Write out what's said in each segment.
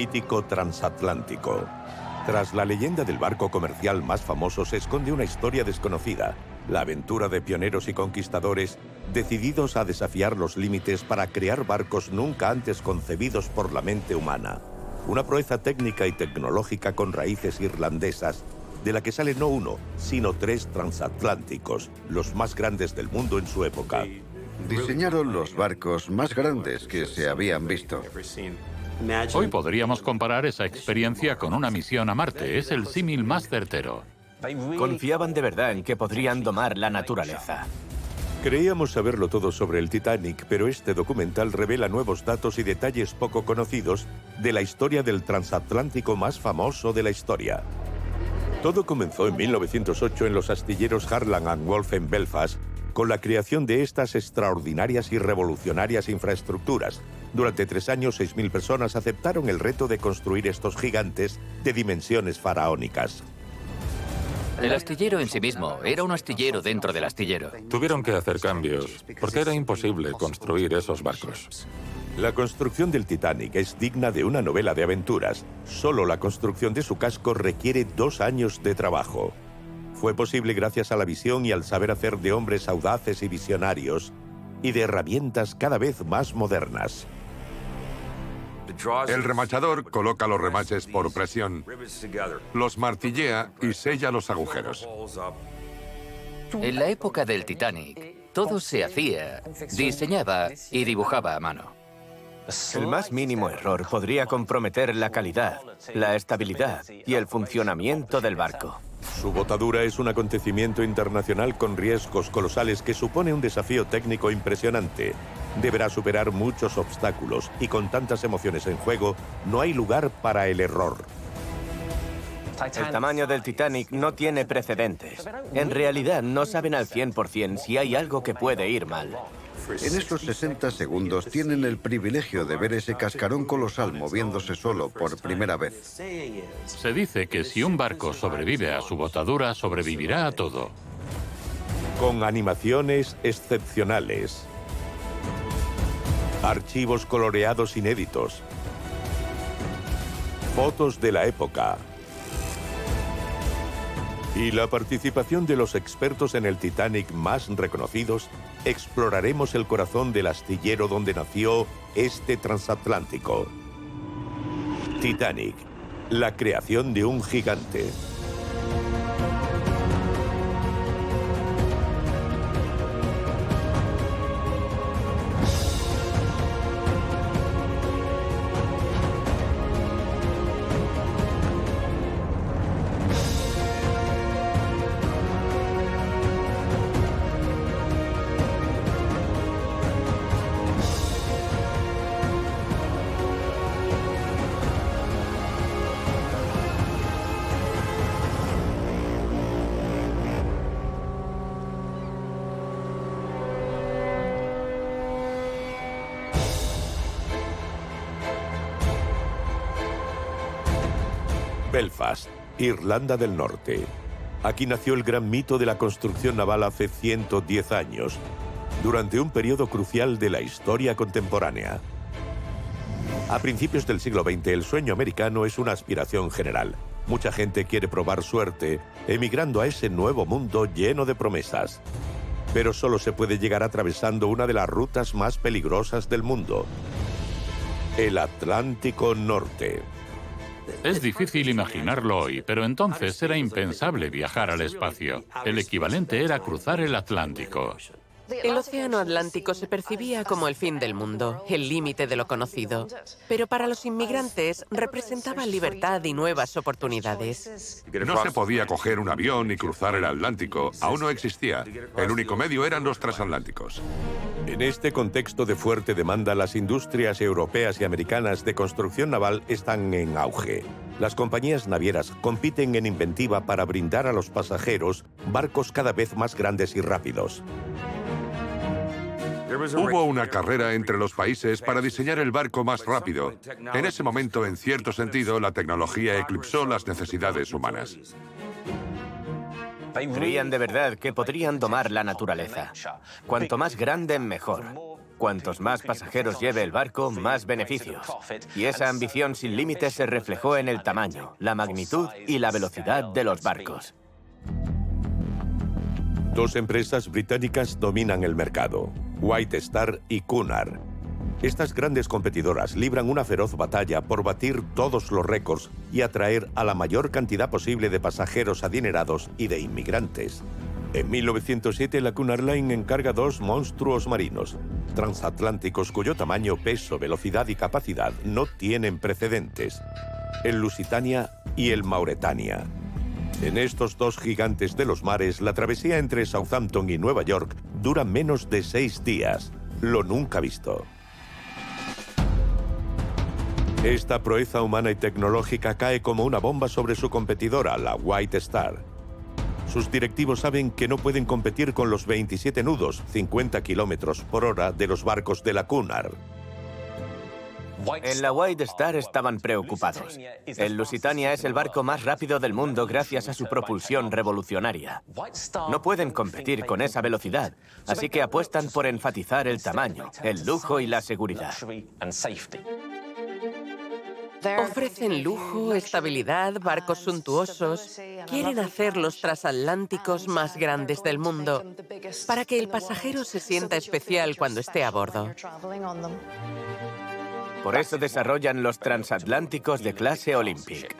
mítico transatlántico. Tras la leyenda del barco comercial más famoso se esconde una historia desconocida, la aventura de pioneros y conquistadores decididos a desafiar los límites para crear barcos nunca antes concebidos por la mente humana. Una proeza técnica y tecnológica con raíces irlandesas, de la que salen no uno, sino tres transatlánticos, los más grandes del mundo en su época. Diseñaron los barcos más grandes que se habían visto. Hoy podríamos comparar esa experiencia con una misión a Marte. Es el símil más certero. Confiaban de verdad en que podrían domar la naturaleza. Creíamos saberlo todo sobre el Titanic, pero este documental revela nuevos datos y detalles poco conocidos de la historia del transatlántico más famoso de la historia. Todo comenzó en 1908 en los astilleros Harland and Wolff en Belfast, con la creación de estas extraordinarias y revolucionarias infraestructuras. Durante tres años, 6.000 personas aceptaron el reto de construir estos gigantes de dimensiones faraónicas. El astillero en sí mismo era un astillero dentro del astillero. Tuvieron que hacer cambios, porque era imposible construir esos barcos. La construcción del Titanic es digna de una novela de aventuras. Solo la construcción de su casco requiere dos años de trabajo. Fue posible gracias a la visión y al saber hacer de hombres audaces y visionarios y de herramientas cada vez más modernas. El remachador coloca los remaches por presión, los martillea y sella los agujeros. En la época del Titanic, todo se hacía, diseñaba y dibujaba a mano. El más mínimo error podría comprometer la calidad, la estabilidad y el funcionamiento del barco. Su botadura es un acontecimiento internacional con riesgos colosales que supone un desafío técnico impresionante. Deberá superar muchos obstáculos y con tantas emociones en juego, no hay lugar para el error. El tamaño del Titanic no tiene precedentes. En realidad no saben al 100% si hay algo que puede ir mal. En estos 60 segundos tienen el privilegio de ver ese cascarón colosal moviéndose solo por primera vez. Se dice que si un barco sobrevive a su botadura, sobrevivirá a todo. Con animaciones excepcionales. Archivos coloreados inéditos. Fotos de la época. Y la participación de los expertos en el Titanic más reconocidos, exploraremos el corazón del astillero donde nació este transatlántico. Titanic, la creación de un gigante. Belfast, Irlanda del Norte. Aquí nació el gran mito de la construcción naval hace 110 años, durante un periodo crucial de la historia contemporánea. A principios del siglo XX, el sueño americano es una aspiración general. Mucha gente quiere probar suerte, emigrando a ese nuevo mundo lleno de promesas. Pero solo se puede llegar atravesando una de las rutas más peligrosas del mundo, el Atlántico Norte. Es difícil imaginarlo hoy, pero entonces era impensable viajar al espacio. El equivalente era cruzar el Atlántico. El océano Atlántico se percibía como el fin del mundo, el límite de lo conocido. Pero para los inmigrantes representaba libertad y nuevas oportunidades. No se podía coger un avión y cruzar el Atlántico. Aún no existía. El único medio eran los transatlánticos. En este contexto de fuerte demanda, las industrias europeas y americanas de construcción naval están en auge. Las compañías navieras compiten en inventiva para brindar a los pasajeros barcos cada vez más grandes y rápidos. Hubo una carrera entre los países para diseñar el barco más rápido. En ese momento, en cierto sentido, la tecnología eclipsó las necesidades humanas. Creían de verdad que podrían domar la naturaleza. Cuanto más grande, mejor. cuantos más pasajeros lleve el barco, más beneficios. Y esa ambición sin límites se reflejó en el tamaño, la magnitud y la velocidad de los barcos. Dos empresas británicas dominan el mercado, White Star y Cunard. Estas grandes competidoras libran una feroz batalla por batir todos los récords y atraer a la mayor cantidad posible de pasajeros adinerados y de inmigrantes. En 1907, la Cunard Line encarga dos monstruos marinos, transatlánticos cuyo tamaño, peso, velocidad y capacidad no tienen precedentes, el Lusitania y el Mauretania. En estos dos gigantes de los mares, la travesía entre Southampton y Nueva York dura menos de seis días, lo nunca visto. Esta proeza humana y tecnológica cae como una bomba sobre su competidora, la White Star. Sus directivos saben que no pueden competir con los 27 nudos, 50 kilómetros por hora, de los barcos de la Cunard. En la White Star estaban preocupados. El Lusitania es el barco más rápido del mundo gracias a su propulsión revolucionaria. No pueden competir con esa velocidad, así que apuestan por enfatizar el tamaño, el lujo y la seguridad. Ofrecen lujo, estabilidad, barcos suntuosos. Quieren hacer los transatlánticos más grandes del mundo para que el pasajero se sienta especial cuando esté a bordo. Por eso desarrollan los transatlánticos de clase Olympic.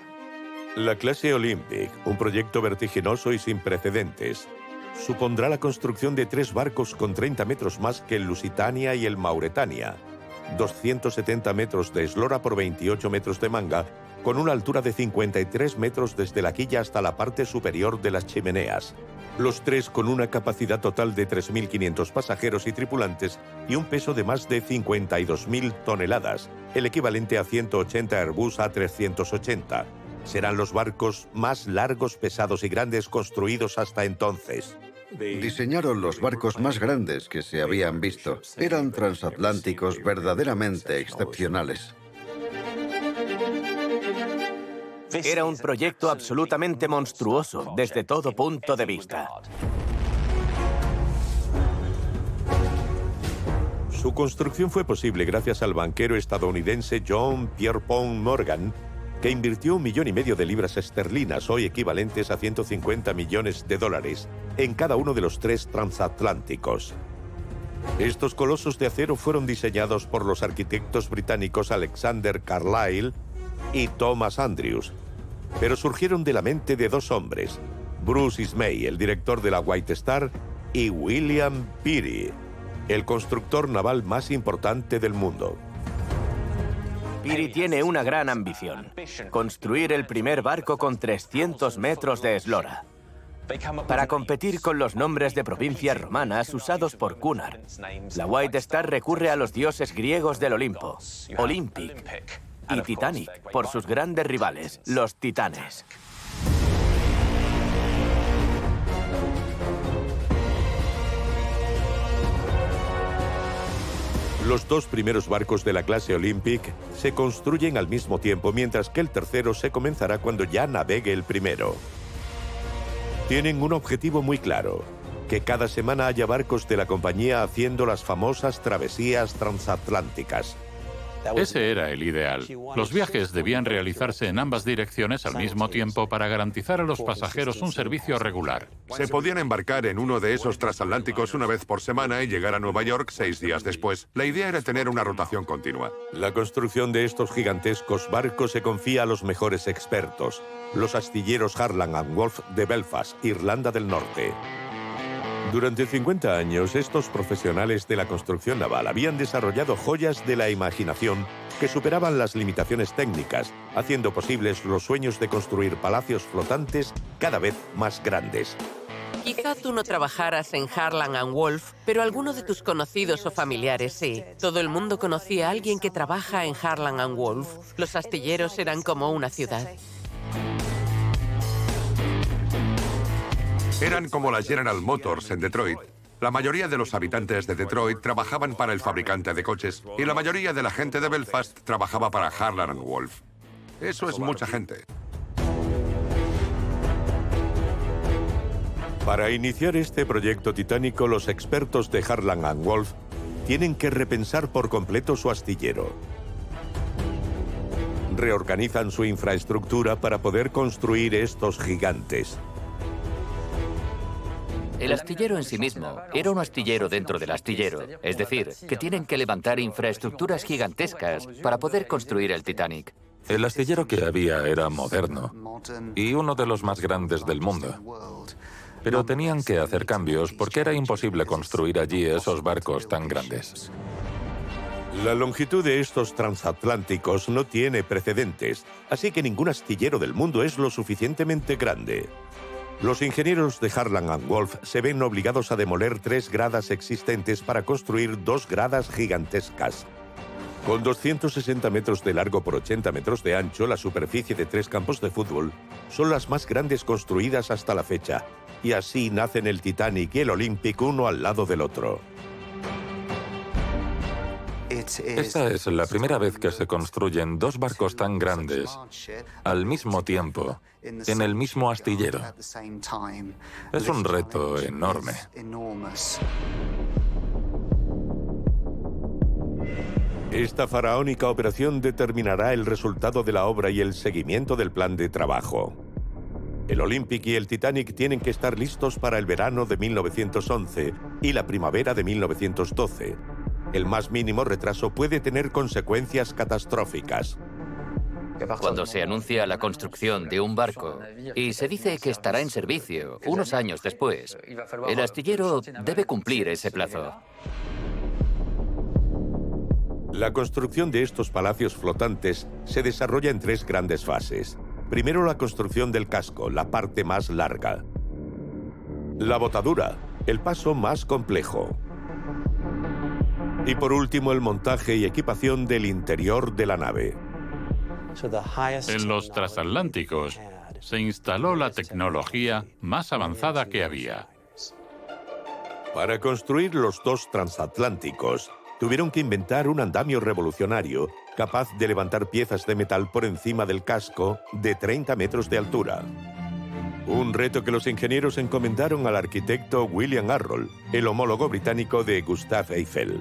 La clase Olympic, un proyecto vertiginoso y sin precedentes, supondrá la construcción de tres barcos con 30 metros más que el Lusitania y el Mauretania, 270 metros de eslora por 28 metros de manga, con una altura de 53 metros desde la quilla hasta la parte superior de las chimeneas. Los tres con una capacidad total de 3.500 pasajeros y tripulantes y un peso de más de 52.000 toneladas, el equivalente a 180 Airbus A380. Serán los barcos más largos, pesados y grandes construidos hasta entonces. Diseñaron los barcos más grandes que se habían visto. Eran transatlánticos verdaderamente excepcionales. Era un proyecto absolutamente monstruoso desde todo punto de vista. Su construcción fue posible gracias al banquero estadounidense John Pierpont Morgan, que invirtió un millón y medio de libras esterlinas, hoy equivalentes a 150 millones de dólares, en cada uno de los tres transatlánticos. Estos colosos de acero fueron diseñados por los arquitectos británicos Alexander Carlyle y Thomas Andrews, pero surgieron de la mente de dos hombres, Bruce Ismay, el director de la White Star, y William Peary, el constructor naval más importante del mundo. Peary tiene una gran ambición, construir el primer barco con 300 metros de eslora. Para competir con los nombres de provincias romanas usados por Cunard, la White Star recurre a los dioses griegos del Olimpo, Olympic, y Titanic por sus grandes rivales, los titanes. Los dos primeros barcos de la clase Olympic se construyen al mismo tiempo, mientras que el tercero se comenzará cuando ya navegue el primero. Tienen un objetivo muy claro, que cada semana haya barcos de la compañía haciendo las famosas travesías transatlánticas. Ese era el ideal. Los viajes debían realizarse en ambas direcciones al mismo tiempo para garantizar a los pasajeros un servicio regular. Se podían embarcar en uno de esos transatlánticos una vez por semana y llegar a Nueva York seis días después. La idea era tener una rotación continua. La construcción de estos gigantescos barcos se confía a los mejores expertos, los astilleros Harland and Wolff de Belfast, Irlanda del Norte. Durante 50 años, estos profesionales de la construcción naval habían desarrollado joyas de la imaginación que superaban las limitaciones técnicas, haciendo posibles los sueños de construir palacios flotantes cada vez más grandes. Quizá tú no trabajaras en Harlan and Wolf, pero alguno de tus conocidos o familiares sí. Todo el mundo conocía a alguien que trabaja en Harlan and Wolf. Los astilleros eran como una ciudad. Eran como la General Motors en Detroit. La mayoría de los habitantes de Detroit trabajaban para el fabricante de coches y la mayoría de la gente de Belfast trabajaba para Harlan and Wolff. Eso es mucha gente. Para iniciar este proyecto titánico, los expertos de Harlan and Wolff tienen que repensar por completo su astillero. Reorganizan su infraestructura para poder construir estos gigantes. El astillero en sí mismo era un astillero dentro del astillero, es decir, que tienen que levantar infraestructuras gigantescas para poder construir el Titanic. El astillero que había era moderno y uno de los más grandes del mundo. Pero tenían que hacer cambios porque era imposible construir allí esos barcos tan grandes. La longitud de estos transatlánticos no tiene precedentes, así que ningún astillero del mundo es lo suficientemente grande. Los ingenieros de Harlan and Wolff se ven obligados a demoler tres gradas existentes para construir dos gradas gigantescas. Con 260 metros de largo por 80 metros de ancho, la superficie de tres campos de fútbol son las más grandes construidas hasta la fecha, y así nacen el Titanic y el Olympic uno al lado del otro. Esta es la primera vez que se construyen dos barcos tan grandes al mismo tiempo, en el mismo astillero. Es un reto enorme. Esta faraónica operación determinará el resultado de la obra y el seguimiento del plan de trabajo. El Olympic y el Titanic tienen que estar listos para el verano de 1911 y la primavera de 1912. El más mínimo retraso puede tener consecuencias catastróficas. Cuando se anuncia la construcción de un barco y se dice que estará en servicio unos años después, el astillero debe cumplir ese plazo. La construcción de estos palacios flotantes se desarrolla en tres grandes fases. Primero la construcción del casco, la parte más larga. La botadura, el paso más complejo. Y por último el montaje y equipación del interior de la nave. En los transatlánticos se instaló la tecnología más avanzada que había. Para construir los dos transatlánticos, tuvieron que inventar un andamio revolucionario capaz de levantar piezas de metal por encima del casco de 30 metros de altura. Un reto que los ingenieros encomendaron al arquitecto William Arroll, el homólogo británico de Gustave Eiffel.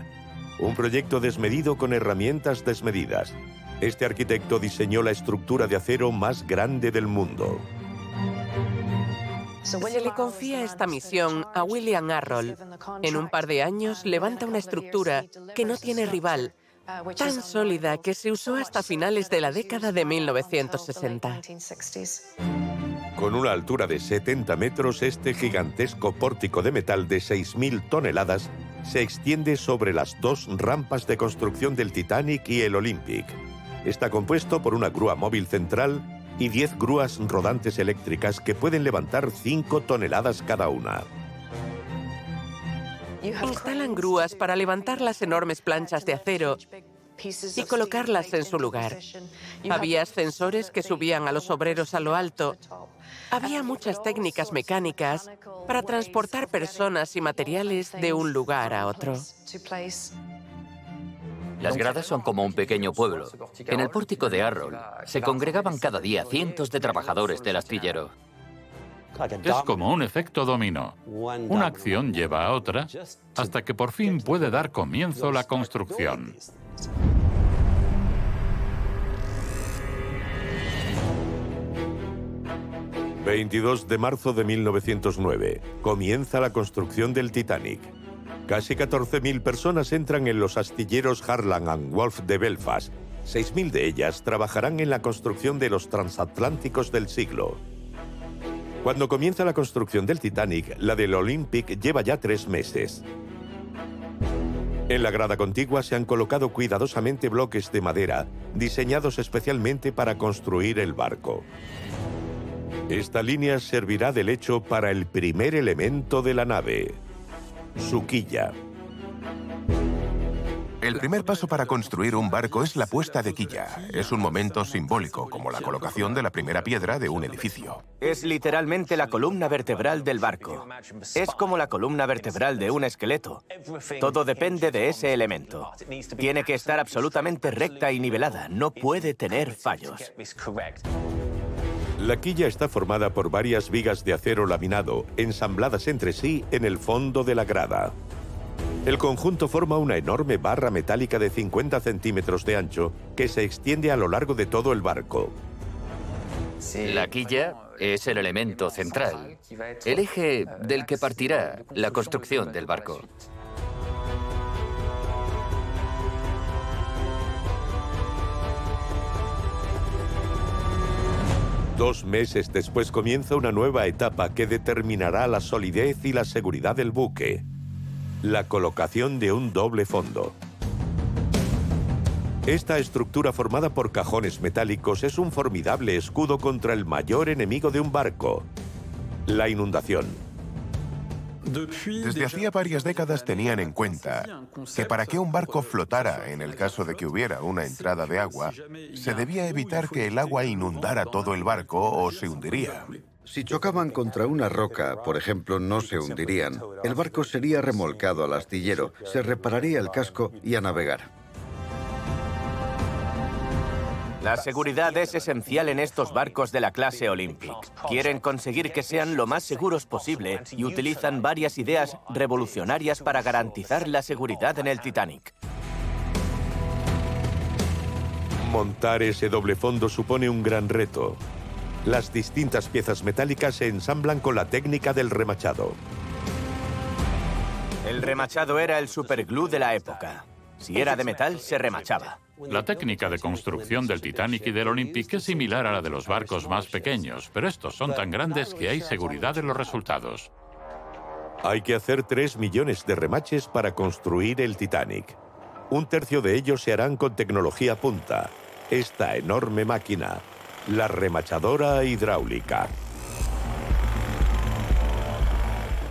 Un proyecto desmedido con herramientas desmedidas. Este arquitecto diseñó la estructura de acero más grande del mundo. Se le confía esta misión a William Arroll. En un par de años levanta una estructura que no tiene rival, tan sólida que se usó hasta finales de la década de 1960. Con una altura de 70 metros, este gigantesco pórtico de metal de 6.000 toneladas se extiende sobre las dos rampas de construcción del Titanic y el Olympic. Está compuesto por una grúa móvil central y 10 grúas rodantes eléctricas que pueden levantar 5 toneladas cada una. Instalan grúas para levantar las enormes planchas de acero y colocarlas en su lugar. Había ascensores que subían a los obreros a lo alto. Había muchas técnicas mecánicas para transportar personas y materiales de un lugar a otro. Las gradas son como un pequeño pueblo. En el pórtico de Arroll se congregaban cada día cientos de trabajadores del astillero. Es como un efecto dominó. Una acción lleva a otra hasta que por fin puede dar comienzo la construcción. ...22 de marzo de 1909... ...comienza la construcción del Titanic. Casi 14.000 personas entran en los astilleros Harlan and Wolff de Belfast. 6.000 de ellas trabajarán en la construcción de los transatlánticos del siglo. Cuando comienza la construcción del Titanic, la del Olympic lleva ya tres meses. En la grada contigua se han colocado cuidadosamente bloques de madera, diseñados especialmente para construir el barco. Esta línea servirá de lecho para el primer elemento de la nave, su quilla. El primer paso para construir un barco es la puesta de quilla. Es un momento simbólico, como la colocación de la primera piedra de un edificio. Es literalmente la columna vertebral del barco. Es como la columna vertebral de un esqueleto. Todo depende de ese elemento. Tiene que estar absolutamente recta y nivelada. No puede tener fallos. La quilla está formada por varias vigas de acero laminado ensambladas entre sí en el fondo de la grada. El conjunto forma una enorme barra metálica de 50 centímetros de ancho que se extiende a lo largo de todo el barco. La quilla es el elemento central, el eje del que partirá la construcción del barco. Dos meses después comienza una nueva etapa que determinará la solidez y la seguridad del buque. La colocación de un doble fondo. Esta estructura formada por cajones metálicos es un formidable escudo contra el mayor enemigo de un barco, la inundación. Desde hacía varias décadas tenían en cuenta que para que un barco flotara en el caso de que hubiera una entrada de agua, se debía evitar que el agua inundara todo el barco o se hundiría. Si chocaban contra una roca, por ejemplo, no se hundirían. El barco sería remolcado al astillero, se repararía el casco y a navegar. La seguridad es esencial en estos barcos de la clase Olympic. Quieren conseguir que sean lo más seguros posible y utilizan varias ideas revolucionarias para garantizar la seguridad en el Titanic. Montar ese doble fondo supone un gran reto. Las distintas piezas metálicas se ensamblan con la técnica del remachado. El remachado era el superglue de la época. Si era de metal, se remachaba. La técnica de construcción del Titanic y del Olympic es similar a la de los barcos más pequeños, pero estos son tan grandes que hay seguridad en los resultados. Hay que hacer 3 millones de remaches para construir el Titanic. Un tercio de ellos se harán con tecnología punta. Esta enorme máquina, la remachadora hidráulica.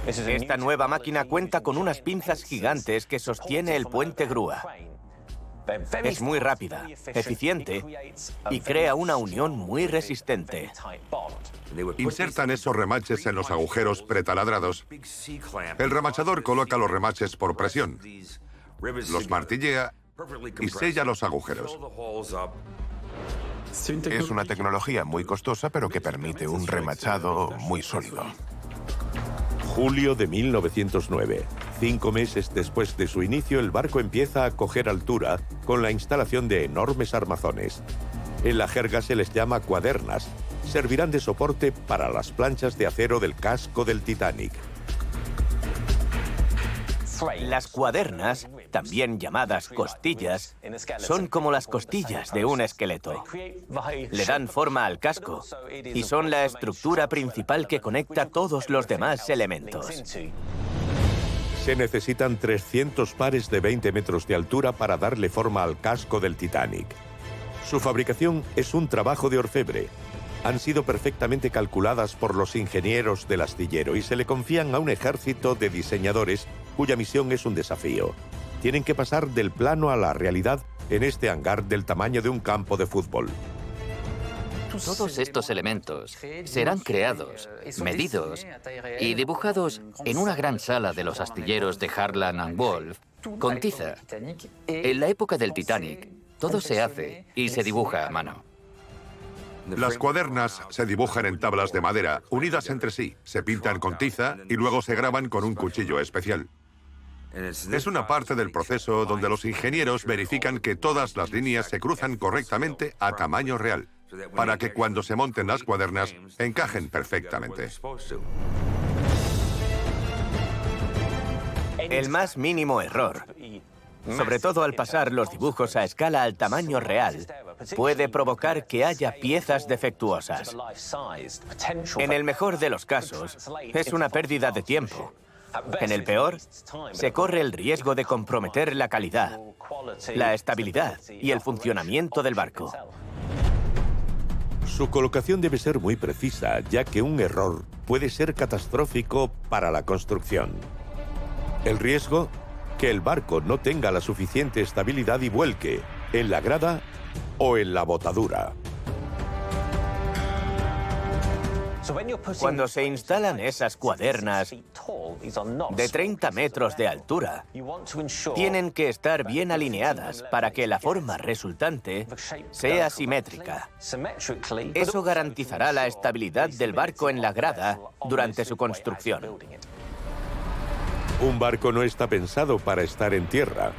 Esta nueva máquina cuenta con unas pinzas gigantes que sostiene el puente grúa. Es muy rápida, eficiente y crea una unión muy resistente. Insertan esos remaches en los agujeros pretaladrados. El remachador coloca los remaches por presión, los martillea y sella los agujeros. Es una tecnología muy costosa, pero que permite un remachado muy sólido. Julio de 1909. Cinco meses después de su inicio, el barco empieza a coger altura con la instalación de enormes armazones. En la jerga se les llama cuadernas. Servirán de soporte para las planchas de acero del casco del Titanic. Las cuadernas, también llamadas costillas, son como las costillas de un esqueleto. Le dan forma al casco y son la estructura principal que conecta todos los demás elementos. Se necesitan 300 pares de 20 metros de altura para darle forma al casco del Titanic. Su fabricación es un trabajo de orfebre. Han sido perfectamente calculadas por los ingenieros del astillero y se le confían a un ejército de diseñadores cuya misión es un desafío. Tienen que pasar del plano a la realidad en este hangar del tamaño de un campo de fútbol. Todos estos elementos serán creados, medidos y dibujados en una gran sala de los astilleros de Harlan and Wolff con tiza. En la época del Titanic, todo se hace y se dibuja a mano. Las cuadernas se dibujan en tablas de madera, unidas entre sí, se pintan con tiza y luego se graban con un cuchillo especial. Es una parte del proceso donde los ingenieros verifican que todas las líneas se cruzan correctamente a tamaño real, para que cuando se monten las cuadernas encajen perfectamente. El más mínimo error, sobre todo al pasar los dibujos a escala al tamaño real, puede provocar que haya piezas defectuosas. En el mejor de los casos, es una pérdida de tiempo. En el peor, se corre el riesgo de comprometer la calidad, la estabilidad y el funcionamiento del barco. Su colocación debe ser muy precisa, ya que un error puede ser catastrófico para la construcción. El riesgo, que el barco no tenga la suficiente estabilidad y vuelque en la grada o en la botadura. Cuando se instalan esas cuadernas de 30 metros de altura, tienen que estar bien alineadas para que la forma resultante sea simétrica. Eso garantizará la estabilidad del barco en la grada durante su construcción. Un barco no está pensado para estar en tierra.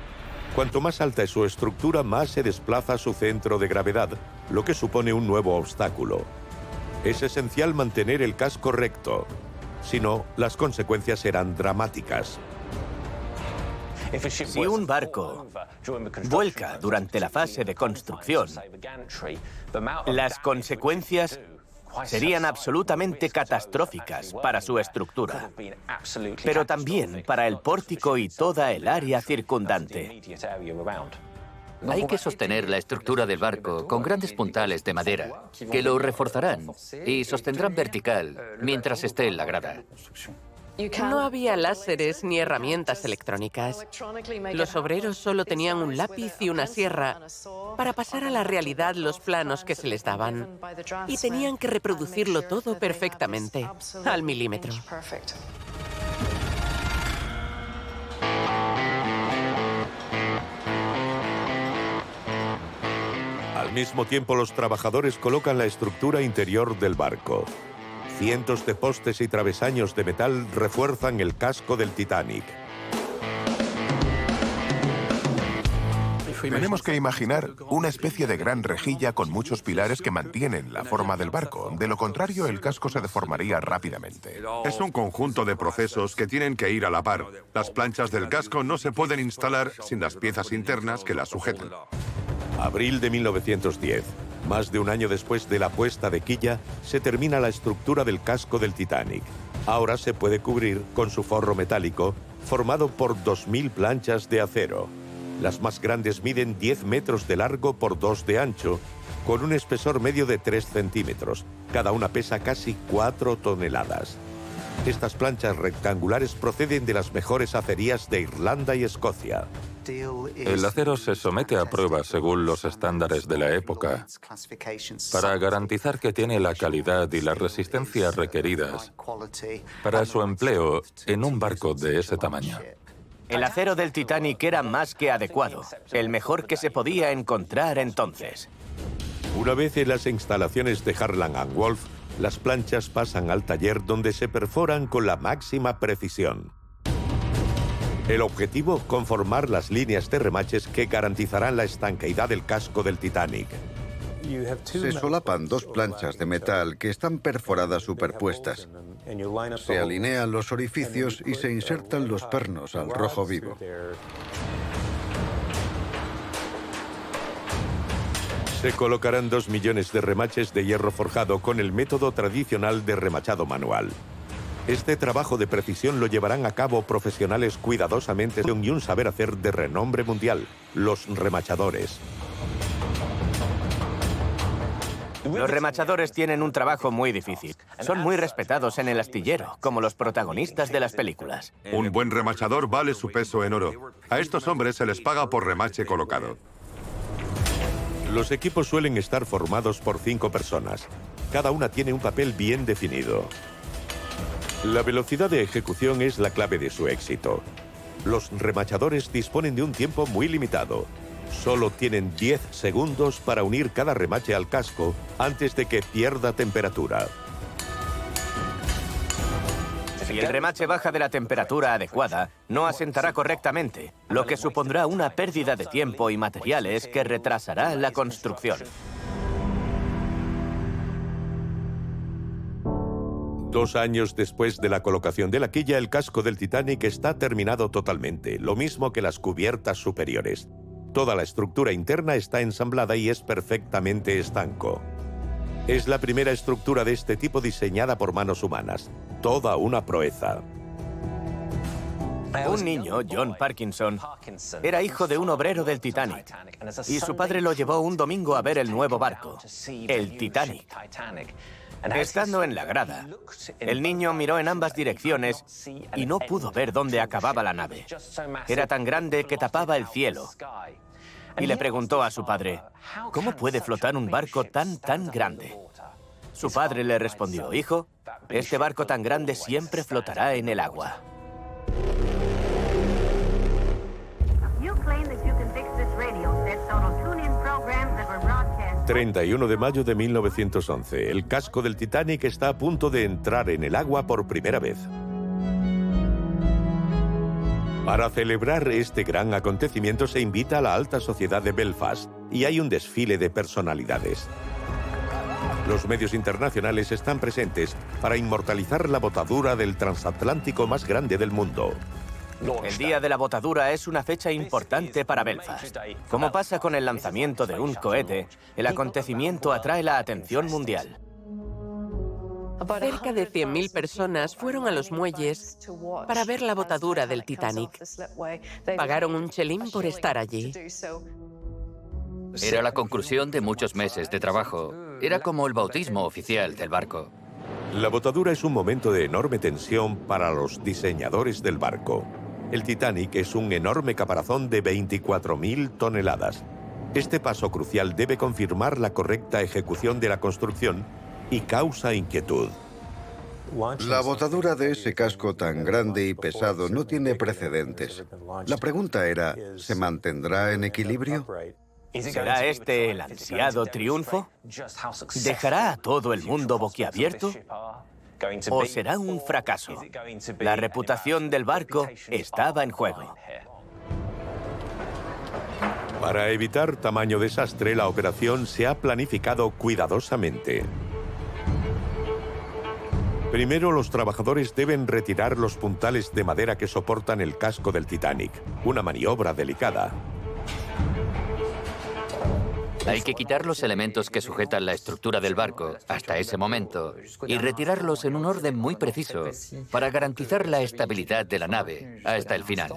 Cuanto más alta es su estructura, más se desplaza su centro de gravedad, lo que supone un nuevo obstáculo. Es esencial mantener el casco recto, si no, las consecuencias serán dramáticas. Si un barco vuelca durante la fase de construcción, las consecuencias serían absolutamente catastróficas para su estructura, pero también para el pórtico y toda el área circundante. Hay que sostener la estructura del barco con grandes puntales de madera que lo reforzarán y sostendrán vertical mientras esté en la grada. No había láseres ni herramientas electrónicas. Los obreros solo tenían un lápiz y una sierra para pasar a la realidad los planos que se les daban. Y tenían que reproducirlo todo perfectamente, al milímetro. Al mismo tiempo, los trabajadores colocan la estructura interior del barco. Cientos de postes y travesaños de metal refuerzan el casco del Titanic. Tenemos que imaginar una especie de gran rejilla con muchos pilares que mantienen la forma del barco. De lo contrario, el casco se deformaría rápidamente. Es un conjunto de procesos que tienen que ir a la par. Las planchas del casco no se pueden instalar sin las piezas internas que las sujeten. Abril de 1910. Más de un año después de la puesta de quilla, se termina la estructura del casco del Titanic. Ahora se puede cubrir con su forro metálico, formado por 2.000 planchas de acero. Las más grandes miden 10 metros de largo por 2 de ancho, con un espesor medio de 3 centímetros. Cada una pesa casi 4 toneladas. Estas planchas rectangulares proceden de las mejores acerías de Irlanda y Escocia. El acero se somete a pruebas según los estándares de la época para garantizar que tiene la calidad y la resistencia requeridas para su empleo en un barco de ese tamaño. El acero del Titanic era más que adecuado, el mejor que se podía encontrar entonces. Una vez en las instalaciones de Harlan and Wolff, las planchas pasan al taller donde se perforan con la máxima precisión. El objetivo, conformar las líneas de remaches que garantizarán la estanqueidad del casco del Titanic. Se solapan dos planchas de metal que están perforadas superpuestas. Se alinean los orificios y se insertan los pernos al rojo vivo. Se colocarán dos millones de remaches de hierro forjado con el método tradicional de remachado manual. Este trabajo de precisión lo llevarán a cabo profesionales cuidadosamente y un saber hacer de renombre mundial, los remachadores. Los remachadores tienen un trabajo muy difícil. Son muy respetados en el astillero, como los protagonistas de las películas. Un buen remachador vale su peso en oro. A estos hombres se les paga por remache colocado. Los equipos suelen estar formados por cinco personas. Cada una tiene un papel bien definido. La velocidad de ejecución es la clave de su éxito. Los remachadores disponen de un tiempo muy limitado. Solo tienen 10 segundos para unir cada remache al casco antes de que pierda temperatura. Si el remache baja de la temperatura adecuada, no asentará correctamente, lo que supondrá una pérdida de tiempo y materiales que retrasará la construcción. Dos años después de la colocación de la quilla, el casco del Titanic está terminado totalmente, lo mismo que las cubiertas superiores. Toda la estructura interna está ensamblada y es perfectamente estanco. Es la primera estructura de este tipo diseñada por manos humanas. Toda una proeza. Un niño, John Parkinson, era hijo de un obrero del Titanic y su padre lo llevó un domingo a ver el nuevo barco, el Titanic. Estando en la grada, el niño miró en ambas direcciones y no pudo ver dónde acababa la nave. Era tan grande que tapaba el cielo. Y le preguntó a su padre, ¿cómo puede flotar un barco tan, tan grande? Su padre le respondió, hijo, este barco tan grande siempre flotará en el agua. 31 de mayo de 1911. El casco del Titanic está a punto de entrar en el agua por primera vez. Para celebrar este gran acontecimiento se invita a la alta sociedad de Belfast y hay un desfile de personalidades. Los medios internacionales están presentes para inmortalizar la botadura del transatlántico más grande del mundo. El día de la botadura es una fecha importante para Belfast. Como pasa con el lanzamiento de un cohete, el acontecimiento atrae la atención mundial. Cerca de 100.000 personas fueron a los muelles para ver la botadura del Titanic. Pagaron un chelín por estar allí. Era la conclusión de muchos meses de trabajo. Era como el bautismo oficial del barco. La botadura es un momento de enorme tensión para los diseñadores del barco. El Titanic es un enorme caparazón de 24.000 toneladas. Este paso crucial debe confirmar la correcta ejecución de la construcción y causa inquietud. La botadura de ese casco tan grande y pesado no tiene precedentes. La pregunta era, ¿se mantendrá en equilibrio? ¿Será este el ansiado triunfo? ¿Dejará a todo el mundo boquiabierto? ¿O será un fracaso? La reputación del barco estaba en juego. Para evitar tamaño desastre, la operación se ha planificado cuidadosamente. Primero, los trabajadores deben retirar los puntales de madera que soportan el casco del Titanic, una maniobra delicada. Hay que quitar los elementos que sujetan la estructura del barco hasta ese momento y retirarlos en un orden muy preciso para garantizar la estabilidad de la nave hasta el final.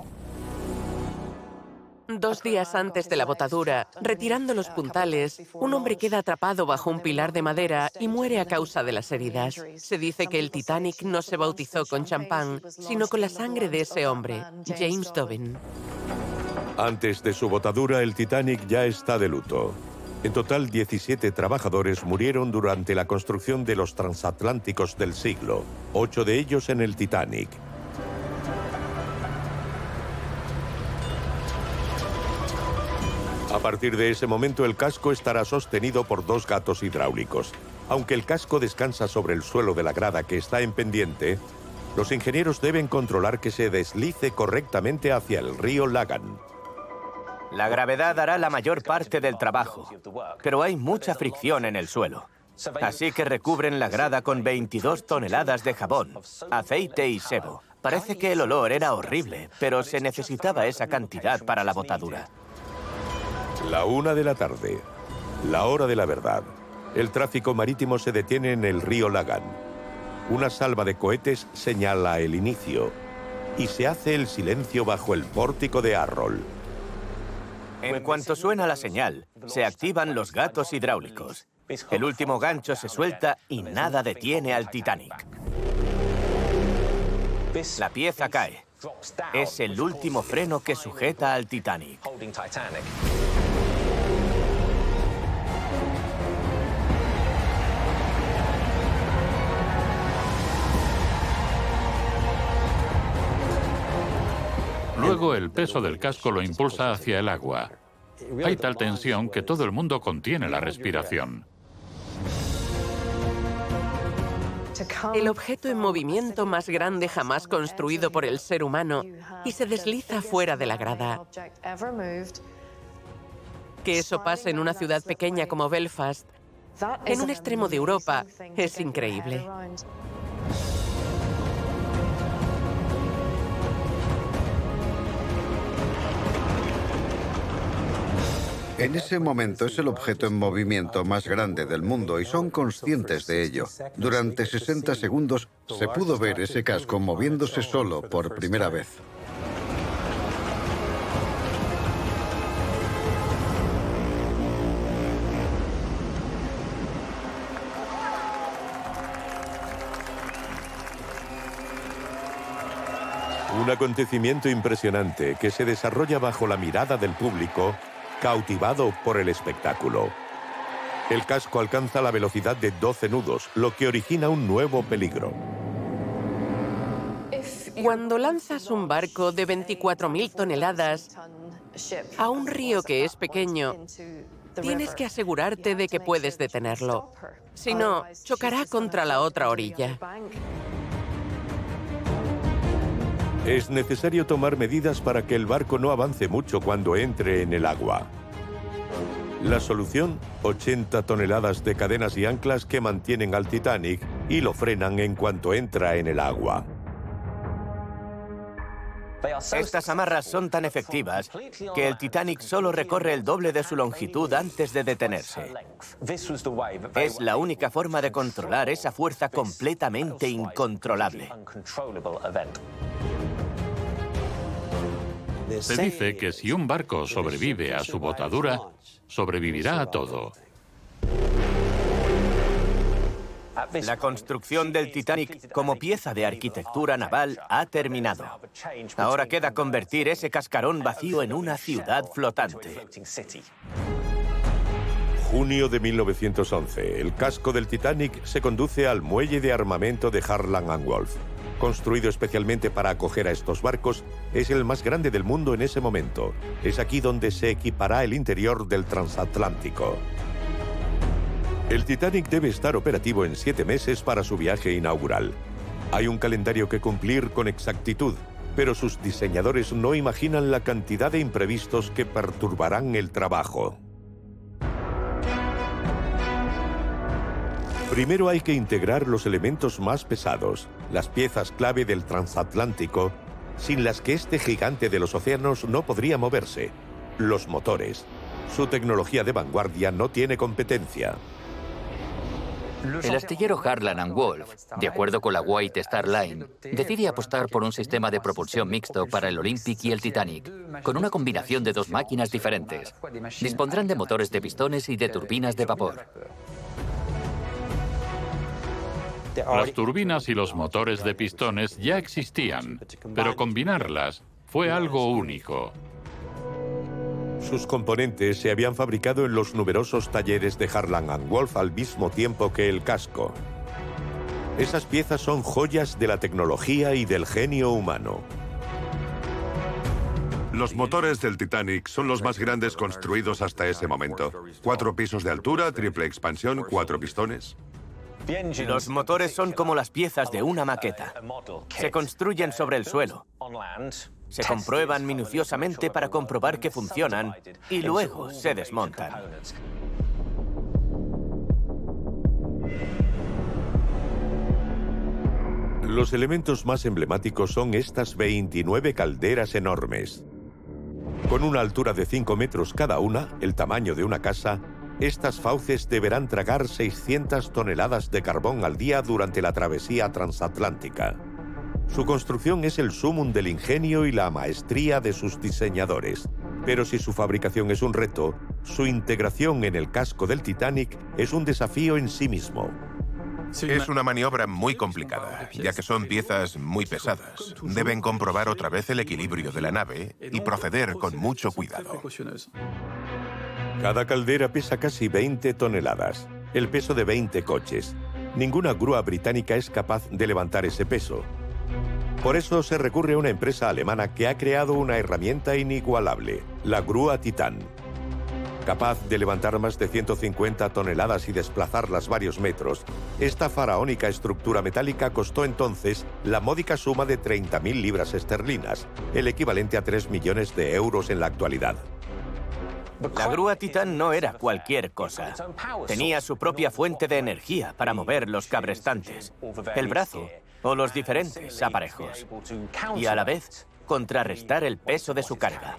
Dos días antes de la botadura, retirando los puntales, un hombre queda atrapado bajo un pilar de madera y muere a causa de las heridas. Se dice que el Titanic no se bautizó con champán, sino con la sangre de ese hombre, James Dobbin. Antes de su botadura, el Titanic ya está de luto. En total, 17 trabajadores murieron durante la construcción de los transatlánticos del siglo, ocho de ellos en el Titanic. A partir de ese momento el casco estará sostenido por dos gatos hidráulicos. Aunque el casco descansa sobre el suelo de la grada que está en pendiente, los ingenieros deben controlar que se deslice correctamente hacia el río Lagan. La gravedad hará la mayor parte del trabajo, pero hay mucha fricción en el suelo. Así que recubren la grada con 22 toneladas de jabón, aceite y sebo. Parece que el olor era horrible, pero se necesitaba esa cantidad para la botadura. La una de la tarde, la hora de la verdad. El tráfico marítimo se detiene en el río Lagan. Una salva de cohetes señala el inicio y se hace el silencio bajo el pórtico de Arrol. En cuanto suena la señal, se activan los gatos hidráulicos. El último gancho se suelta y nada detiene al Titanic. La pieza cae. Es el último freno que sujeta al Titanic. Luego el peso del casco lo impulsa hacia el agua. Hay tal tensión que todo el mundo contiene la respiración. El objeto en movimiento más grande jamás construido por el ser humano y se desliza fuera de la grada. Que eso pase en una ciudad pequeña como Belfast, en un extremo de Europa, es increíble. En ese momento es el objeto en movimiento más grande del mundo y son conscientes de ello. Durante 60 segundos se pudo ver ese casco moviéndose solo por primera vez. Un acontecimiento impresionante que se desarrolla bajo la mirada del público cautivado por el espectáculo. El casco alcanza la velocidad de 12 nudos, lo que origina un nuevo peligro. Cuando lanzas un barco de 24.000 toneladas a un río que es pequeño, tienes que asegurarte de que puedes detenerlo. Si no, chocará contra la otra orilla. Es necesario tomar medidas para que el barco no avance mucho cuando entre en el agua. La solución, 80 toneladas de cadenas y anclas que mantienen al Titanic y lo frenan en cuanto entra en el agua. Estas amarras son tan efectivas que el Titanic solo recorre el doble de su longitud antes de detenerse. Es la única forma de controlar esa fuerza completamente incontrolable. Se dice que si un barco sobrevive a su botadura, sobrevivirá a todo. La construcción del Titanic como pieza de arquitectura naval ha terminado. Ahora queda convertir ese cascarón vacío en una ciudad flotante. Junio de 1911. El casco del Titanic se conduce al muelle de armamento de Harland and Wolff. Construido especialmente para acoger a estos barcos, es el más grande del mundo en ese momento. Es aquí donde se equipará el interior del transatlántico. El Titanic debe estar operativo en siete meses para su viaje inaugural. Hay un calendario que cumplir con exactitud, pero sus diseñadores no imaginan la cantidad de imprevistos que perturbarán el trabajo. Primero hay que integrar los elementos más pesados, las piezas clave del transatlántico, sin las que este gigante de los océanos no podría moverse, los motores. Su tecnología de vanguardia no tiene competencia. El astillero Harlan and Wolff, de acuerdo con la White Star Line, decide apostar por un sistema de propulsión mixto para el Olympic y el Titanic, con una combinación de dos máquinas diferentes. Dispondrán de motores de pistones y de turbinas de vapor. Las turbinas y los motores de pistones ya existían, pero combinarlas fue algo único. Sus componentes se habían fabricado en los numerosos talleres de Harlan and Wolff al mismo tiempo que el casco. Esas piezas son joyas de la tecnología y del genio humano. Los motores del Titanic son los más grandes construidos hasta ese momento. Cuatro pisos de altura, triple expansión, cuatro pistones. Los motores son como las piezas de una maqueta. Se construyen sobre el suelo. Se comprueban minuciosamente para comprobar que funcionan y luego se desmontan. Los elementos más emblemáticos son estas 29 calderas enormes. Con una altura de 5 metros cada una, el tamaño de una casa, estas fauces deberán tragar 600 toneladas de carbón al día durante la travesía transatlántica. Su construcción es el sumum del ingenio y la maestría de sus diseñadores. Pero si su fabricación es un reto, su integración en el casco del Titanic es un desafío en sí mismo. Es una maniobra muy complicada, ya que son piezas muy pesadas. Deben comprobar otra vez el equilibrio de la nave y proceder con mucho cuidado. Cada caldera pesa casi 20 toneladas, el peso de 20 coches. Ninguna grúa británica es capaz de levantar ese peso. Por eso se recurre a una empresa alemana que ha creado una herramienta inigualable, la grúa Titán. Capaz de levantar más de 150 toneladas y desplazarlas varios metros, esta faraónica estructura metálica costó entonces la módica suma de 30.000 libras esterlinas, el equivalente a 3 millones de euros en la actualidad. La grúa Titán no era cualquier cosa. Tenía su propia fuente de energía para mover los cabrestantes, el brazo o los diferentes aparejos, y a la vez contrarrestar el peso de su carga.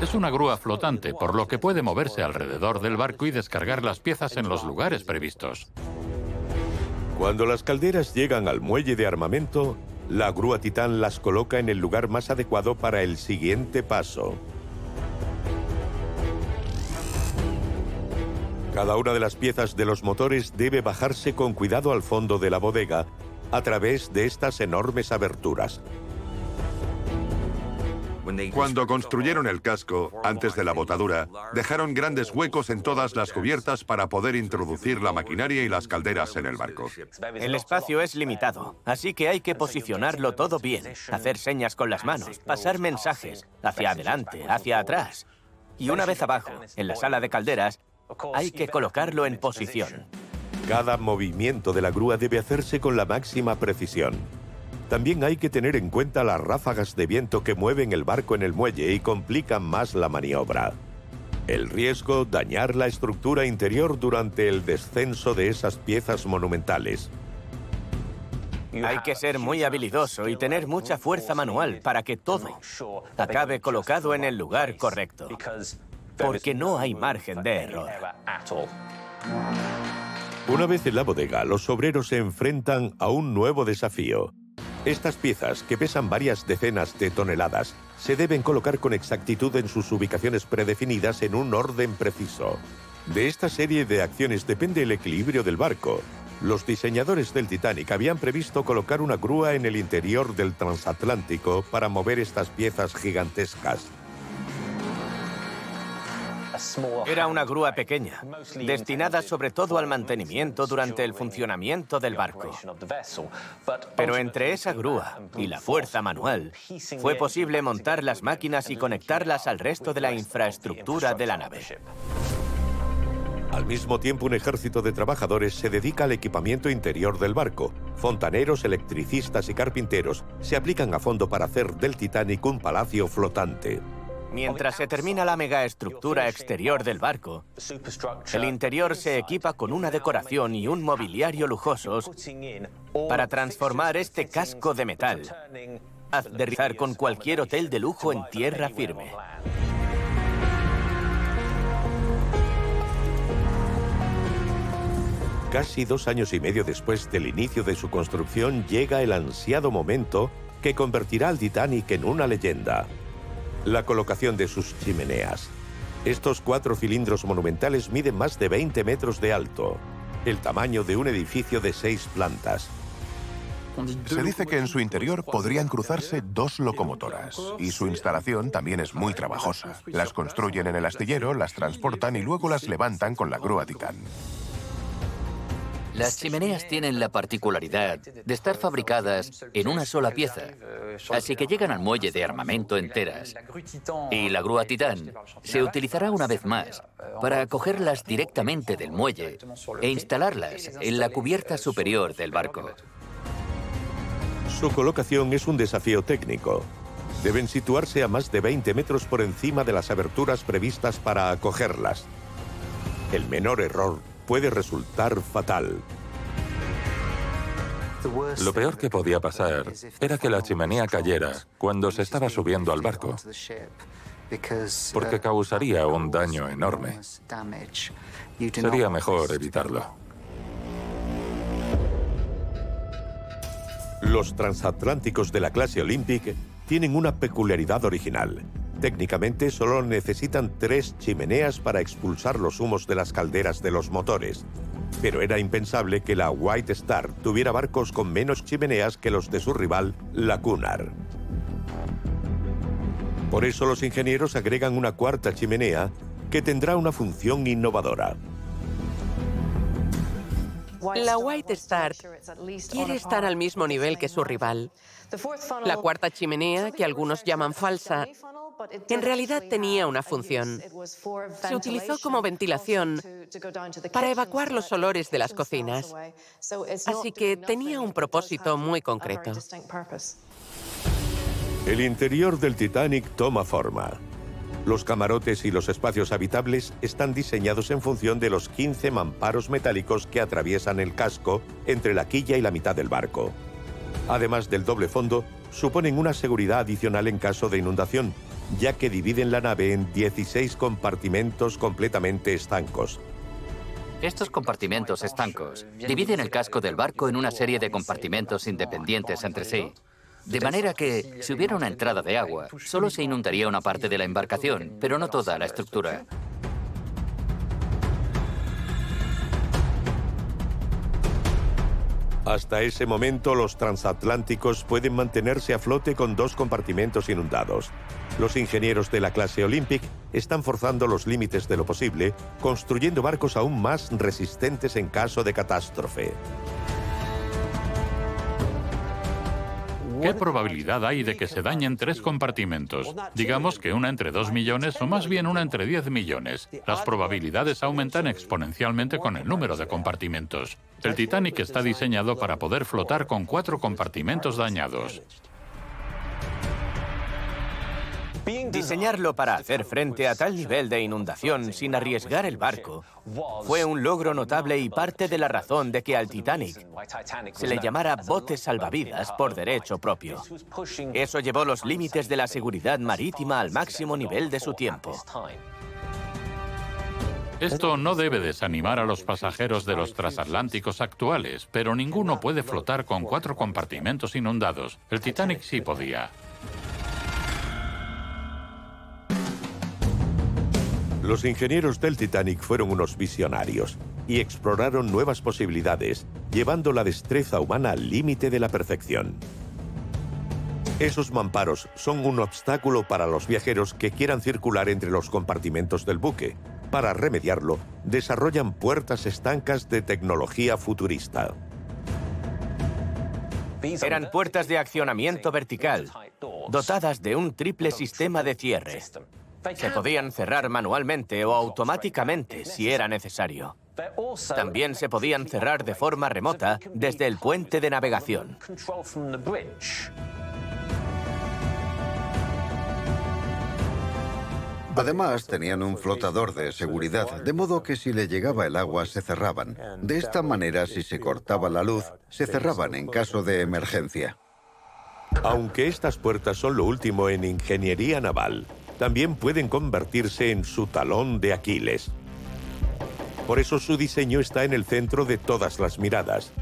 Es una grúa flotante, por lo que puede moverse alrededor del barco y descargar las piezas en los lugares previstos. Cuando las calderas llegan al muelle de armamento, la grúa Titán las coloca en el lugar más adecuado para el siguiente paso. Cada una de las piezas de los motores debe bajarse con cuidado al fondo de la bodega a través de estas enormes aberturas. Cuando construyeron el casco, antes de la botadura, dejaron grandes huecos en todas las cubiertas para poder introducir la maquinaria y las calderas en el barco. El espacio es limitado, así que hay que posicionarlo todo bien, hacer señas con las manos, pasar mensajes, hacia adelante, hacia atrás. Y una vez abajo, en la sala de calderas, hay que colocarlo en posición. Cada movimiento de la grúa debe hacerse con la máxima precisión. También hay que tener en cuenta las ráfagas de viento que mueven el barco en el muelle y complican más la maniobra. El riesgo dañar la estructura interior durante el descenso de esas piezas monumentales. Hay que ser muy habilidoso y tener mucha fuerza manual para que todo acabe colocado en el lugar correcto. Porque no hay margen de error. Una vez en la bodega, los obreros se enfrentan a un nuevo desafío. Estas piezas, que pesan varias decenas de toneladas, se deben colocar con exactitud en sus ubicaciones predefinidas en un orden preciso. De esta serie de acciones depende el equilibrio del barco. Los diseñadores del Titanic habían previsto colocar una grúa en el interior del transatlántico para mover estas piezas gigantescas. Era una grúa pequeña, destinada sobre todo al mantenimiento durante el funcionamiento del barco. Pero entre esa grúa y la fuerza manual, fue posible montar las máquinas y conectarlas al resto de la infraestructura de la nave. Al mismo tiempo, un ejército de trabajadores se dedica al equipamiento interior del barco. Fontaneros, electricistas y carpinteros se aplican a fondo para hacer del Titanic un palacio flotante. Mientras se termina la megaestructura exterior del barco, el interior se equipa con una decoración y un mobiliario lujosos para transformar este casco de metal aterrizar con cualquier hotel de lujo en tierra firme. Casi dos años y medio después del inicio de su construcción llega el ansiado momento que convertirá al Titanic en una leyenda. La colocación de sus chimeneas. Estos cuatro cilindros monumentales miden más de 20 metros de alto, el tamaño de un edificio de seis plantas. Se dice que en su interior podrían cruzarse dos locomotoras y su instalación también es muy trabajosa. Las construyen en el astillero, las transportan y luego las levantan con la grúa Titán. Las chimeneas tienen la particularidad de estar fabricadas en una sola pieza, así que llegan al muelle de armamento enteras. Y la grúa Titán se utilizará una vez más para cogerlas directamente del muelle e instalarlas en la cubierta superior del barco. Su colocación es un desafío técnico. Deben situarse a más de 20 metros por encima de las aberturas previstas para acogerlas. El menor error puede resultar fatal. Lo peor que podía pasar era que la chimenea cayera cuando se estaba subiendo al barco, porque causaría un daño enorme. Sería mejor evitarlo. Los transatlánticos de la clase Olympic tienen una peculiaridad original. Técnicamente solo necesitan tres chimeneas para expulsar los humos de las calderas de los motores. Pero era impensable que la White Star tuviera barcos con menos chimeneas que los de su rival, la Cunard. Por eso los ingenieros agregan una cuarta chimenea que tendrá una función innovadora. La White Star quiere estar al mismo nivel que su rival. La cuarta chimenea, que algunos llaman falsa, en realidad tenía una función. Se utilizó como ventilación para evacuar los olores de las cocinas. Así que tenía un propósito muy concreto. El interior del Titanic toma forma. Los camarotes y los espacios habitables están diseñados en función de los 15 mamparos metálicos que atraviesan el casco entre la quilla y la mitad del barco. Además del doble fondo, suponen una seguridad adicional en caso de inundación, ya que dividen la nave en 16 compartimentos completamente estancos. Estos compartimentos estancos dividen el casco del barco en una serie de compartimentos independientes entre sí. De manera que, si hubiera una entrada de agua, solo se inundaría una parte de la embarcación, pero no toda la estructura. Hasta ese momento, los transatlánticos pueden mantenerse a flote con dos compartimentos inundados. Los ingenieros de la clase Olympic están forzando los límites de lo posible, construyendo barcos aún más resistentes en caso de catástrofe. ¿Qué probabilidad hay de que se dañen tres compartimentos? Digamos que una entre dos millones o más bien una entre 10 millones. Las probabilidades aumentan exponencialmente con el número de compartimentos. El Titanic está diseñado para poder flotar con cuatro compartimentos dañados. Diseñarlo para hacer frente a tal nivel de inundación sin arriesgar el barco fue un logro notable y parte de la razón de que al Titanic se le llamara bote salvavidas por derecho propio. Eso llevó los límites de la seguridad marítima al máximo nivel de su tiempo. Esto no debe desanimar a los pasajeros de los transatlánticos actuales, pero ninguno puede flotar con cuatro compartimentos inundados. El Titanic sí podía. Los ingenieros del Titanic fueron unos visionarios y exploraron nuevas posibilidades, llevando la destreza humana al límite de la perfección. Esos mamparos son un obstáculo para los viajeros que quieran circular entre los compartimentos del buque. Para remediarlo, desarrollan puertas estancas de tecnología futurista. Eran puertas de accionamiento vertical, dotadas de un triple sistema de cierre. Se podían cerrar manualmente o automáticamente si era necesario. También se podían cerrar de forma remota desde el puente de navegación. Además, tenían un flotador de seguridad, de modo que si le llegaba el agua se cerraban. De esta manera, si se cortaba la luz, se cerraban en caso de emergencia. Aunque estas puertas son lo último en ingeniería naval, también pueden convertirse en su talón de Aquiles. Por eso su diseño está en el centro de todas las miradas.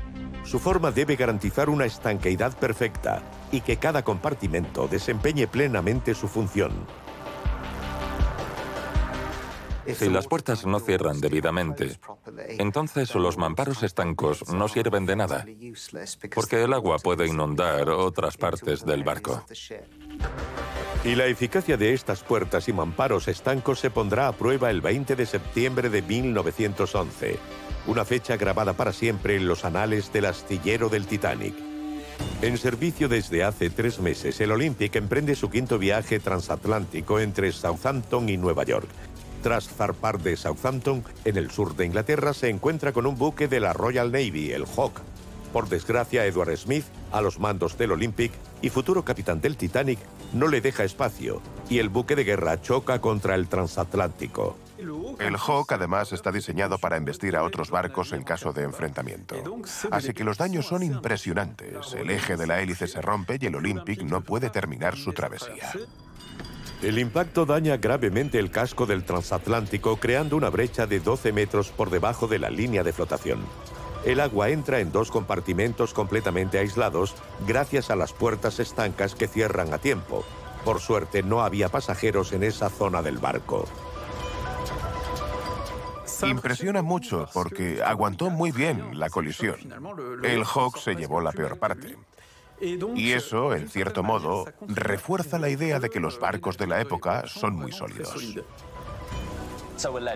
Su forma debe garantizar una estanqueidad perfecta y que cada compartimento desempeñe plenamente su función. Si las puertas no cierran debidamente, entonces los mamparos estancos no sirven de nada, porque el agua puede inundar otras partes del barco. Y la eficacia de estas puertas y mamparos estancos se pondrá a prueba el 20 de septiembre de 1911, una fecha grabada para siempre en los anales del astillero del Titanic. En servicio desde hace tres meses, el Olympic emprende su quinto viaje transatlántico entre Southampton y Nueva York. Tras zarpar de Southampton, en el sur de Inglaterra, se encuentra con un buque de la Royal Navy, el Hawk. Por desgracia, Edward Smith, a los mandos del Olympic y futuro capitán del Titanic, no le deja espacio y el buque de guerra choca contra el transatlántico. El Hawk además está diseñado para embestir a otros barcos en caso de enfrentamiento. Así que los daños son impresionantes. El eje de la hélice se rompe y el Olympic no puede terminar su travesía. El impacto daña gravemente el casco del transatlántico, creando una brecha de 12 metros por debajo de la línea de flotación. El agua entra en dos compartimentos completamente aislados gracias a las puertas estancas que cierran a tiempo. Por suerte no había pasajeros en esa zona del barco. Impresiona mucho porque aguantó muy bien la colisión. El Hawk se llevó la peor parte. Y eso, en cierto modo, refuerza la idea de que los barcos de la época son muy sólidos.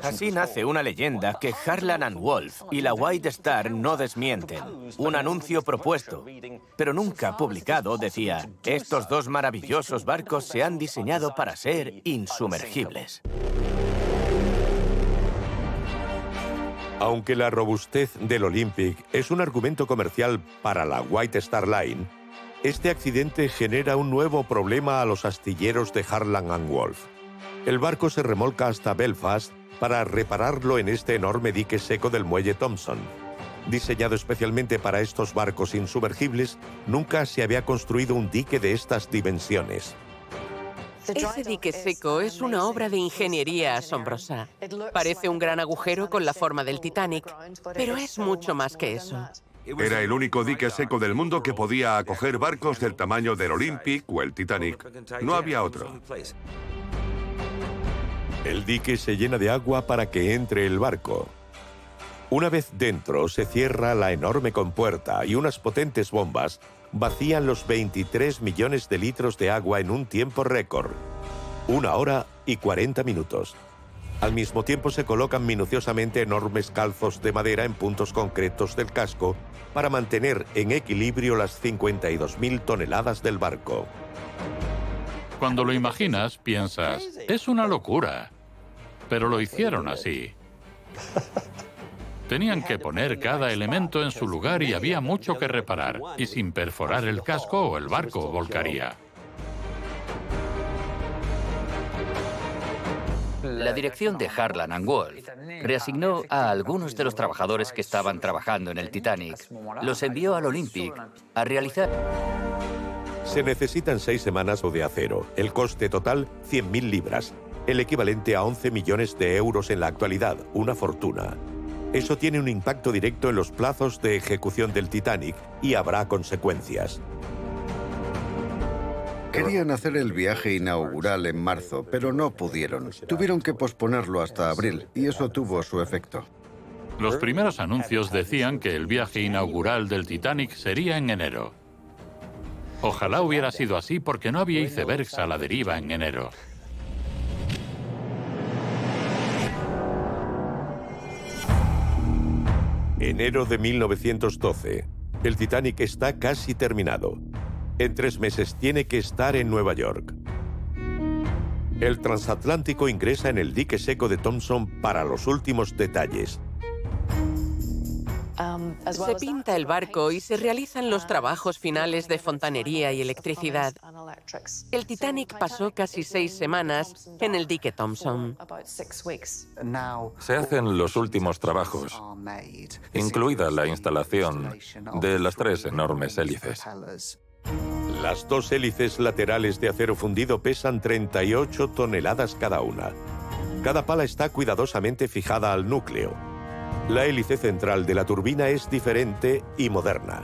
Así nace una leyenda que Harlan and Wolf y la White Star no desmienten. Un anuncio propuesto, pero nunca publicado, decía, estos dos maravillosos barcos se han diseñado para ser insumergibles. Aunque la robustez del Olympic es un argumento comercial para la White Star Line, este accidente genera un nuevo problema a los astilleros de Harlan and Wolf. El barco se remolca hasta Belfast para repararlo en este enorme dique seco del muelle Thompson. Diseñado especialmente para estos barcos insumergibles, nunca se había construido un dique de estas dimensiones. Ese dique seco es una obra de ingeniería asombrosa. Parece un gran agujero con la forma del Titanic, pero es mucho más que eso. Era el único dique seco del mundo que podía acoger barcos del tamaño del Olympic o el Titanic. No había otro. El dique se llena de agua para que entre el barco. Una vez dentro, se cierra la enorme compuerta y unas potentes bombas vacían los 23 millones de litros de agua en un tiempo récord. Una hora y 40 minutos. Al mismo tiempo se colocan minuciosamente enormes calzos de madera en puntos concretos del casco para mantener en equilibrio las 52.000 toneladas del barco. Cuando lo imaginas, piensas, es una locura. Pero lo hicieron así. Tenían que poner cada elemento en su lugar y había mucho que reparar. Y sin perforar el casco, el barco volcaría. La dirección de Harlan and Wolff reasignó a algunos de los trabajadores que estaban trabajando en el Titanic. Los envió al Olympic a realizar... Se necesitan seis semanas de acero. El coste total, 100.000 libras. El equivalente a 11 millones de euros en la actualidad. Una fortuna. Eso tiene un impacto directo en los plazos de ejecución del Titanic y habrá consecuencias. Querían hacer el viaje inaugural en marzo, pero no pudieron. Tuvieron que posponerlo hasta abril, y eso tuvo su efecto. Los primeros anuncios decían que el viaje inaugural del Titanic sería en enero. Ojalá hubiera sido así porque no había icebergs a la deriva en enero. Enero de 1912. El Titanic está casi terminado. En tres meses tiene que estar en Nueva York. El transatlántico ingresa en el dique seco de Thompson para los últimos detalles. Se pinta el barco y se realizan los trabajos finales de fontanería y electricidad. El Titanic pasó casi seis semanas en el dique Thompson. Se hacen los últimos trabajos, incluida la instalación de las tres enormes hélices. Las dos hélices laterales de acero fundido pesan 38 toneladas cada una. Cada pala está cuidadosamente fijada al núcleo. La hélice central de la turbina es diferente y moderna.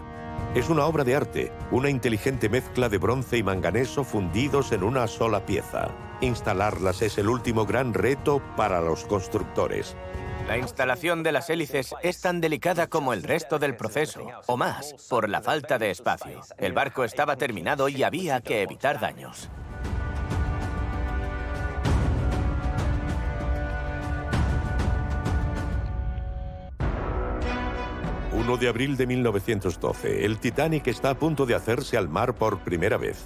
Es una obra de arte, una inteligente mezcla de bronce y manganeso fundidos en una sola pieza. Instalarlas es el último gran reto para los constructores. La instalación de las hélices es tan delicada como el resto del proceso, o más, por la falta de espacio. El barco estaba terminado y había que evitar daños. 1 de abril de 1912, el Titanic está a punto de hacerse al mar por primera vez.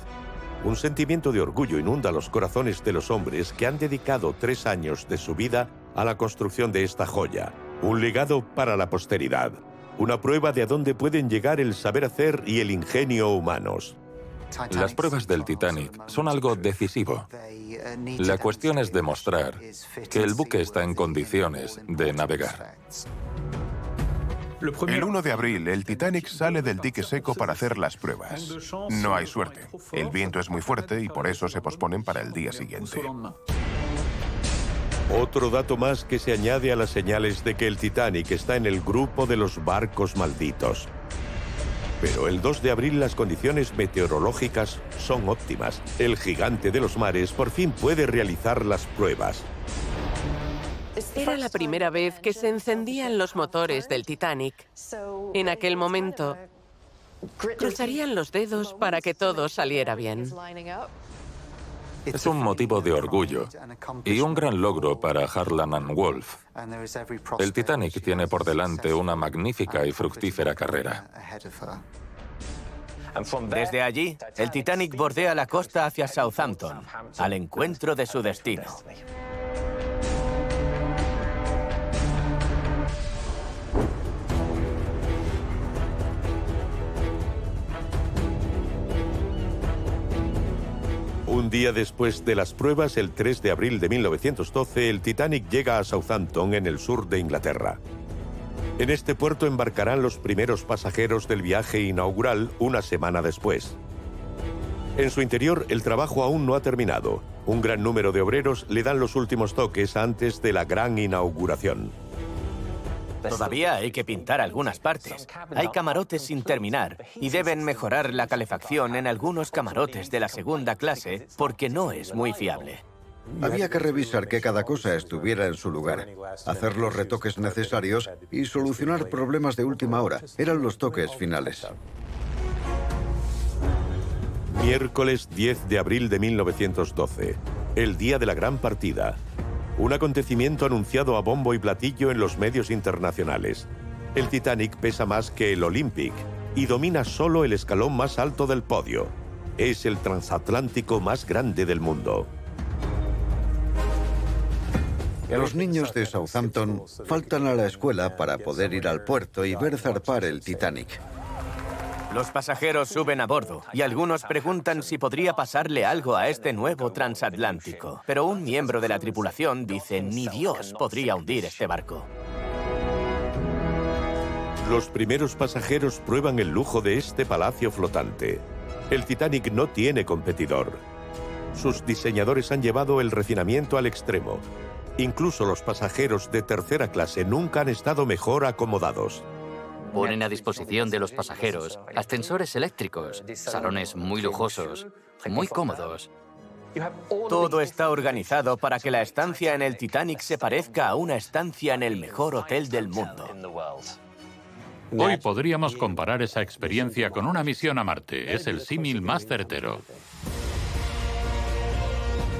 Un sentimiento de orgullo inunda los corazones de los hombres que han dedicado tres años de su vida a la construcción de esta joya. Un legado para la posteridad. Una prueba de a dónde pueden llegar el saber hacer y el ingenio humanos. Las pruebas del Titanic son algo decisivo. La cuestión es demostrar que el buque está en condiciones de navegar. El 1 de abril, el Titanic sale del dique seco para hacer las pruebas. No hay suerte. El viento es muy fuerte y por eso se posponen para el día siguiente. Otro dato más que se añade a las señales de que el Titanic está en el grupo de los barcos malditos. Pero el 2 de abril las condiciones meteorológicas son óptimas. El gigante de los mares por fin puede realizar las pruebas. Era la primera vez que se encendían los motores del Titanic. En aquel momento, cruzarían los dedos para que todo saliera bien. Es un motivo de orgullo y un gran logro para Harlan and. El Titanic tiene por delante una magnífica y fructífera carrera. Desde allí, el Titanic bordea la costa hacia Southampton, al encuentro de su destino. Un día después de las pruebas, el 3 de abril de 1912, el Titanic llega a Southampton, en el sur de Inglaterra. En este puerto embarcarán los primeros pasajeros del viaje inaugural una semana después. En su interior, el trabajo aún no ha terminado. Un gran número de obreros le dan los últimos toques antes de la gran inauguración. Todavía hay que pintar algunas partes. Hay camarotes sin terminar y deben mejorar la calefacción en algunos camarotes de la segunda clase porque no es muy fiable. Había que revisar que cada cosa estuviera en su lugar, hacer los retoques necesarios y solucionar problemas de última hora. Eran los toques finales. Miércoles 10 de abril de 1912, el día de la gran partida. Un acontecimiento anunciado a bombo y platillo en los medios internacionales. El Titanic pesa más que el Olympic y domina solo el escalón más alto del podio. Es el transatlántico más grande del mundo. Los niños de Southampton faltan a la escuela para poder ir al puerto y ver zarpar el Titanic. Los pasajeros suben a bordo y algunos preguntan si podría pasarle algo a este nuevo transatlántico. Pero un miembro de la tripulación dice, ni Dios podría hundir este barco. Los primeros pasajeros prueban el lujo de este palacio flotante. El Titanic no tiene competidor. Sus diseñadores han llevado el refinamiento al extremo. Incluso los pasajeros de tercera clase nunca han estado mejor acomodados. Ponen a disposición de los pasajeros ascensores eléctricos, salones muy lujosos, muy cómodos. Todo está organizado para que la estancia en el Titanic se parezca a una estancia en el mejor hotel del mundo. Hoy podríamos comparar esa experiencia con una misión a Marte. Es el símil más certero.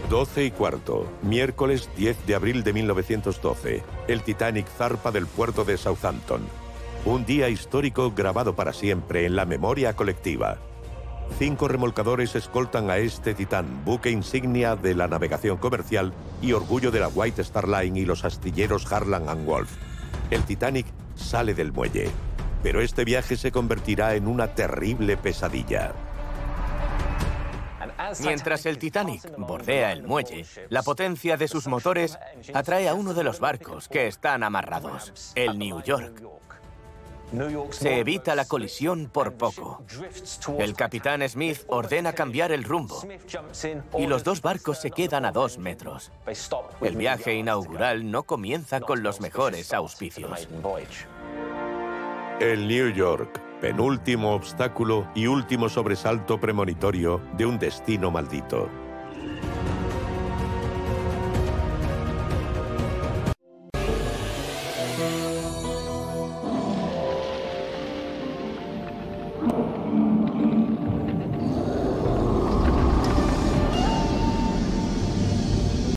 12 y cuarto, miércoles 10 de abril de 1912. El Titanic zarpa del puerto de Southampton. Un día histórico grabado para siempre en la memoria colectiva. Cinco remolcadores escoltan a este titán, buque insignia de la navegación comercial y orgullo de la White Star Line y los astilleros Harland and Wolff. El Titanic sale del muelle, pero este viaje se convertirá en una terrible pesadilla. Mientras el Titanic bordea el muelle, la potencia de sus motores atrae a uno de los barcos que están amarrados, el New York. Se evita la colisión por poco. El capitán Smith ordena cambiar el rumbo y los dos barcos se quedan a dos metros. El viaje inaugural no comienza con los mejores auspicios. El New York, penúltimo obstáculo y último sobresalto premonitorio de un destino maldito.